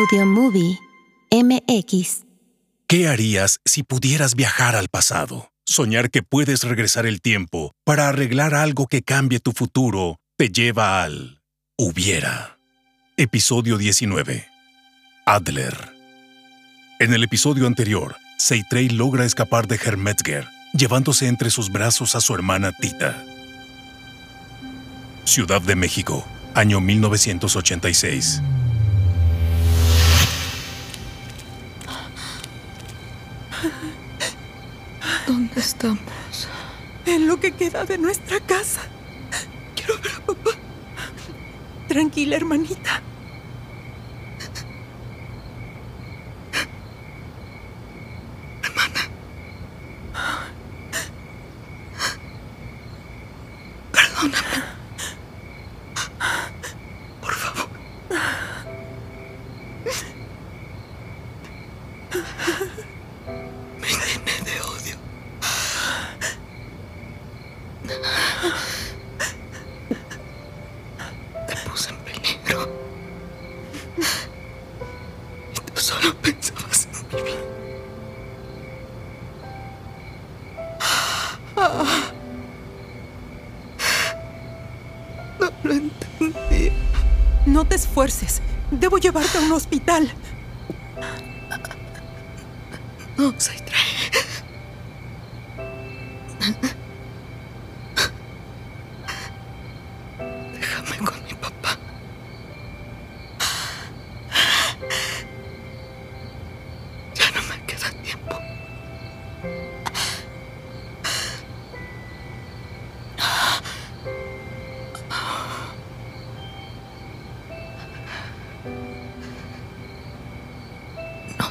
Audio Movie MX. ¿Qué harías si pudieras viajar al pasado? Soñar que puedes regresar el tiempo para arreglar algo que cambie tu futuro te lleva al hubiera. Episodio 19. Adler. En el episodio anterior, Seitrey logra escapar de Hermetzger, llevándose entre sus brazos a su hermana Tita. Ciudad de México, año 1986. ¿Dónde estamos? En lo que queda de nuestra casa. Quiero ver a papá. Tranquila, hermanita. Perdóname. Puse en peligro. Y tú solo pensabas en mi vida. No lo entendí. No te esfuerces. Debo llevarte a un hospital. No, Saitre. Déjame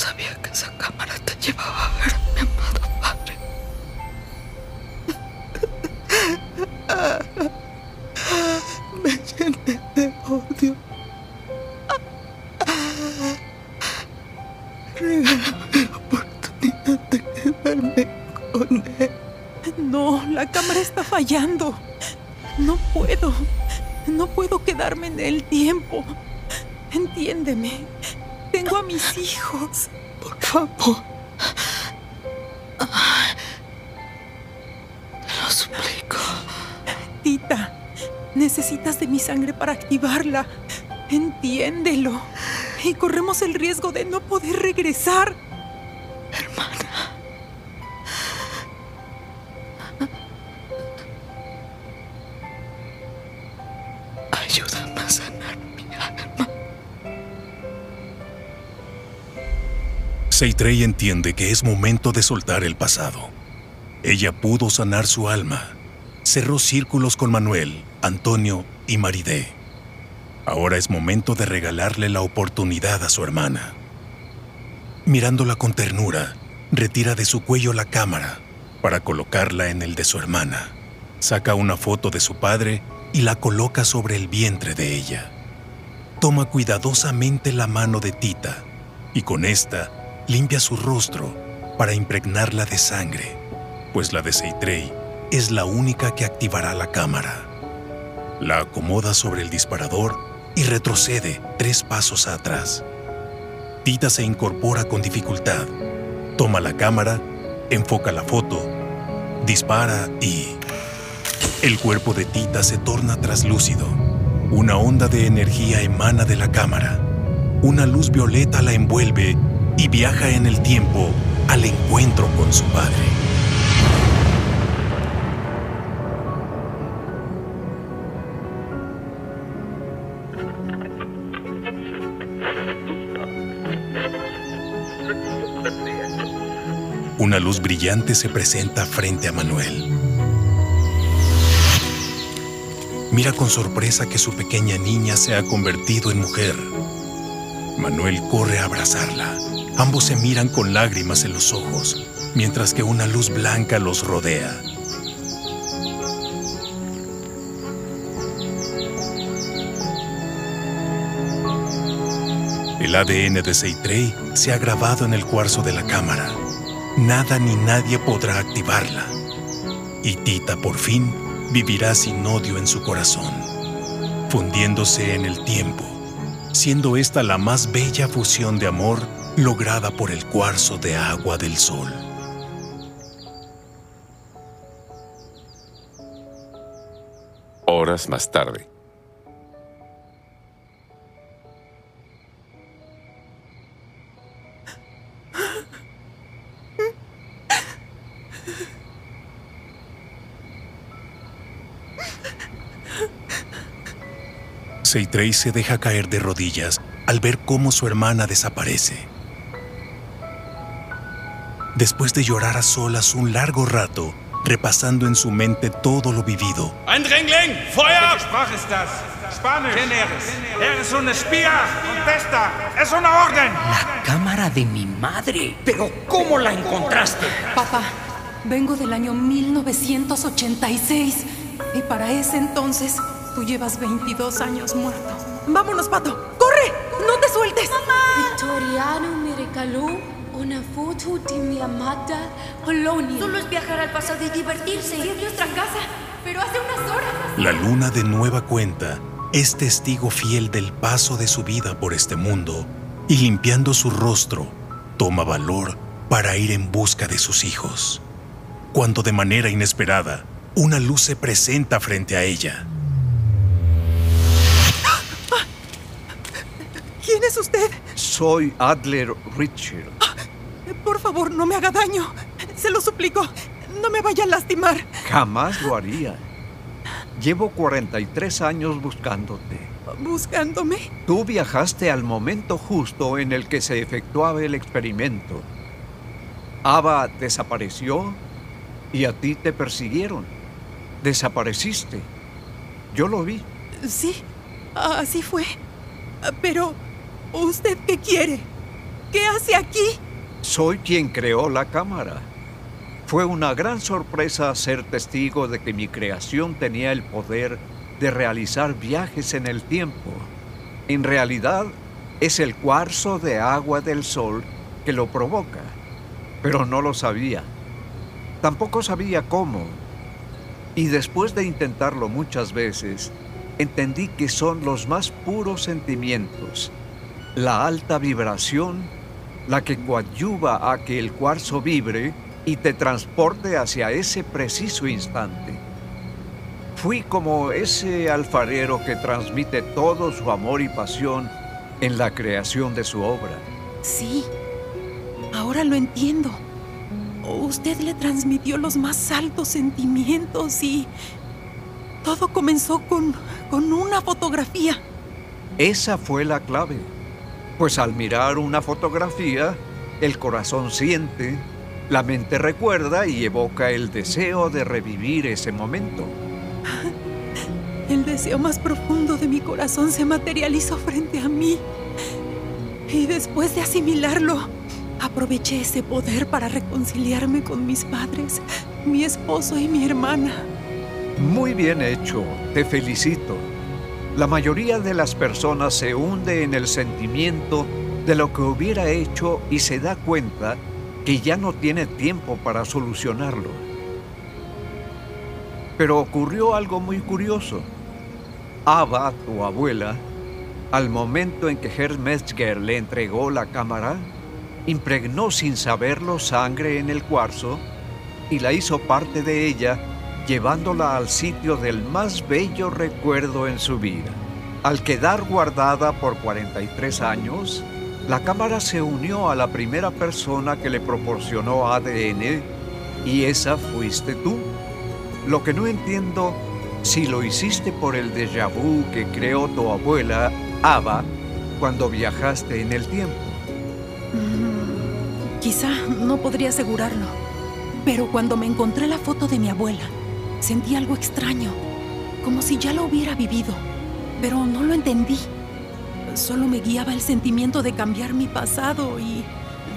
sabía que esa cámara te llevaba a ver a mi amado padre. Me llené de odio. Regálame la oportunidad de quedarme con él. No, la cámara está fallando. No puedo. No puedo quedarme en el tiempo. Entiéndeme. Tengo a mis hijos. Por favor. Te lo suplico. Tita, necesitas de mi sangre para activarla. Entiéndelo. Y corremos el riesgo de no poder regresar. Seitrey entiende que es momento de soltar el pasado. Ella pudo sanar su alma. Cerró círculos con Manuel, Antonio y Maridé. Ahora es momento de regalarle la oportunidad a su hermana. Mirándola con ternura, retira de su cuello la cámara para colocarla en el de su hermana. Saca una foto de su padre y la coloca sobre el vientre de ella. Toma cuidadosamente la mano de Tita y con esta limpia su rostro para impregnarla de sangre, pues la de Seitrey es la única que activará la cámara. La acomoda sobre el disparador y retrocede tres pasos atrás. Tita se incorpora con dificultad, toma la cámara, enfoca la foto, dispara y... El cuerpo de Tita se torna traslúcido. Una onda de energía emana de la cámara. Una luz violeta la envuelve y viaja en el tiempo al encuentro con su padre. Una luz brillante se presenta frente a Manuel. Mira con sorpresa que su pequeña niña se ha convertido en mujer. Manuel corre a abrazarla. Ambos se miran con lágrimas en los ojos, mientras que una luz blanca los rodea. El ADN de Seitrey se ha grabado en el cuarzo de la cámara. Nada ni nadie podrá activarla. Y Tita por fin vivirá sin odio en su corazón, fundiéndose en el tiempo siendo esta la más bella fusión de amor lograda por el cuarzo de agua del sol. Horas más tarde. Seitrey se deja caer de rodillas al ver cómo su hermana desaparece. Después de llorar a solas un largo rato, repasando en su mente todo lo vivido, Eindringling! Feuer! ¿Qué ist das? Spanisch. ¿Quién eres? Eres un espía. Contesta. Es una orden. La cámara de mi madre. ¿Pero cómo la encontraste? Papá, vengo del año 1986 y para ese entonces tú llevas 22 años muerto. Vámonos, Pato. ¡Corre! ¡No te sueltes! Victoriano me regaló una foto de mi amada Polonia. Solo es viajar al pasado y divertirse. Sí, es nuestra casa, pero hace unas horas. la luna de nueva cuenta es testigo fiel del paso de su vida por este mundo y limpiando su rostro, toma valor para ir en busca de sus hijos. Cuando de manera inesperada, una luz se presenta frente a ella. Es usted? Soy Adler Richard. Por favor, no me haga daño. Se lo suplico. No me vaya a lastimar. Jamás lo haría. Llevo 43 años buscándote. ¿Buscándome? Tú viajaste al momento justo en el que se efectuaba el experimento. Ava desapareció y a ti te persiguieron. Desapareciste. Yo lo vi. Sí, así fue. Pero, ¿usted qué quiere? ¿Qué hace aquí? Soy quien creó la cámara. Fue una gran sorpresa ser testigo de que mi creación tenía el poder de realizar viajes en el tiempo. En realidad, es el cuarzo de agua del sol que lo provoca, pero no lo sabía. Tampoco sabía cómo. Y después de intentarlo muchas veces, entendí que son los más puros sentimientos, la alta vibración, la que coadyuva a que el cuarzo vibre y te transporte hacia ese preciso instante. Fui como ese alfarero que transmite todo su amor y pasión en la creación de su obra. Sí, ahora lo entiendo. Usted le transmitió los más altos sentimientos y todo comenzó con, con una fotografía. Esa fue la clave, pues al mirar una fotografía, el corazón siente, la mente recuerda y evoca el deseo de revivir ese momento. El deseo más profundo de mi corazón se materializó frente a mí. Y después de asimilarlo, aproveché ese poder para reconciliarme con mis padres, mi esposo y mi hermana. Muy bien hecho, te felicito. La mayoría de las personas se hunde en el sentimiento de lo que hubiera hecho y se da cuenta que ya no tiene tiempo para solucionarlo. Pero ocurrió algo muy curioso. Ava, tu abuela, al momento en que Herr Metzger le entregó la cámara, impregnó sin saberlo sangre en el cuarzo y la hizo parte de ella, llevándola al sitio del más bello recuerdo en su vida. Al quedar guardada por 43 años, la cámara se unió a la primera persona que le proporcionó ADN y esa fuiste tú. Lo que no entiendo si lo hiciste por el déjà vu que creó tu abuela, Ava, cuando viajaste en el tiempo. Mm, quizá no podría asegurarlo, pero cuando me encontré la foto de mi abuela, sentí algo extraño, como si ya lo hubiera vivido, pero no lo entendí. Solo me guiaba el sentimiento de cambiar mi pasado y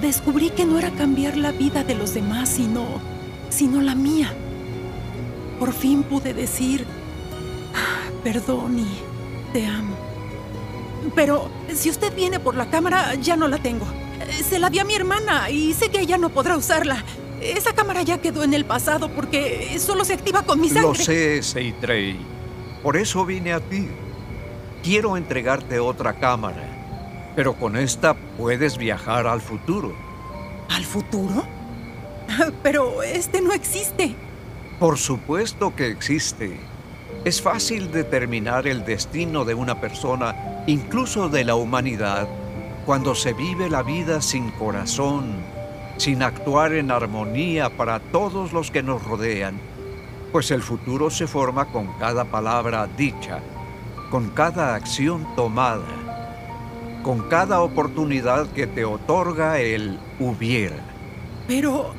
descubrí que no era cambiar la vida de los demás, sino, sino la mía. Por fin pude decir, "Ah, perdón y te amo. Pero si usted viene por la cámara, ya no la tengo. Se la di a mi hermana y sé que ella no podrá usarla. Esa cámara ya quedó en el pasado porque solo se activa con mi sangre. Lo sé, Seitrey. Por eso vine a ti. quiero entregarte otra cámara, pero con esta puedes viajar al futuro. ¿Al futuro? Pero este no existe. Por supuesto que existe. Es fácil determinar el destino de una persona, incluso de la humanidad, cuando se vive la vida sin corazón, sin actuar en armonía para todos los que nos rodean, pues el futuro se forma con cada palabra dicha, con cada acción tomada, con cada oportunidad que te otorga el hubiera. Pero,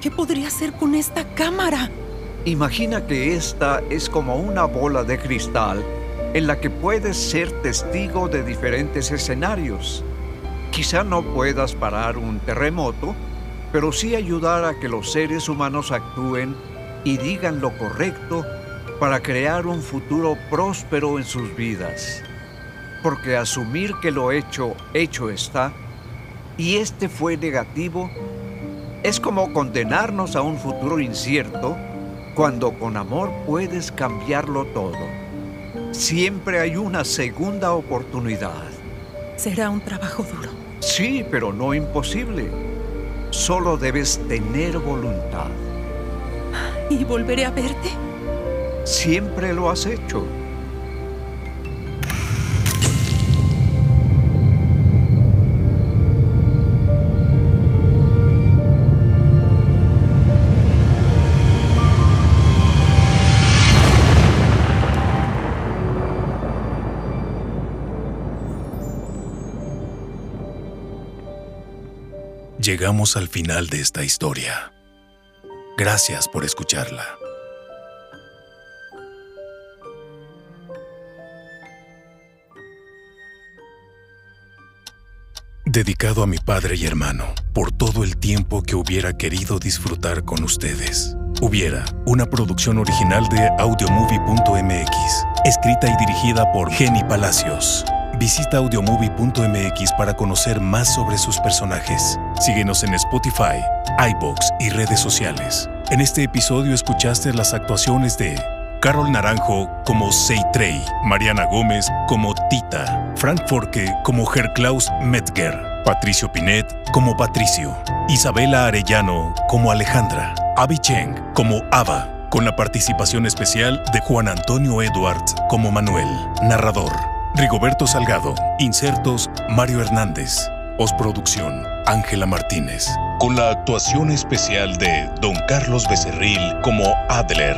¿qué podría hacer con esta cámara? Imagina que esta es como una bola de cristal en la que puedes ser testigo de diferentes escenarios. Quizá no puedas parar un terremoto, pero sí ayudar a que los seres humanos actúen y digan lo correcto para crear un futuro próspero en sus vidas. Porque asumir que lo hecho, hecho está, y este fue negativo, es como condenarnos a un futuro incierto cuando con amor puedes cambiarlo todo. Siempre hay una segunda oportunidad. Será un trabajo duro. Sí, pero no imposible. Solo debes tener voluntad. ¿Y volveré a verte? Siempre lo has hecho. Llegamos al final de esta historia. Gracias por escucharla. Dedicado a mi padre y hermano, por todo el tiempo que hubiera querido disfrutar con ustedes. Hubiera, una producción original de audiomovie.mx, escrita y dirigida por Jenny Palacios. Visita audiomovie.mx para conocer más sobre sus personajes. Síguenos en Spotify, iBox y redes sociales. En este episodio escuchaste las actuaciones de Carol Naranjo como Seitrey, Mariana Gómez como Tita, Frank Forke como Herklaus Metzger, Patricio Pinet como Patricio, Isabela Arellano como Alejandra, Abby Cheng como Ava, con la participación especial de Juan Antonio Edwards como Manuel, narrador. Rigoberto Salgado, insertos Mario Hernández, postproducción Ángela Martínez, con la actuación especial de Don Carlos Becerril como Adler.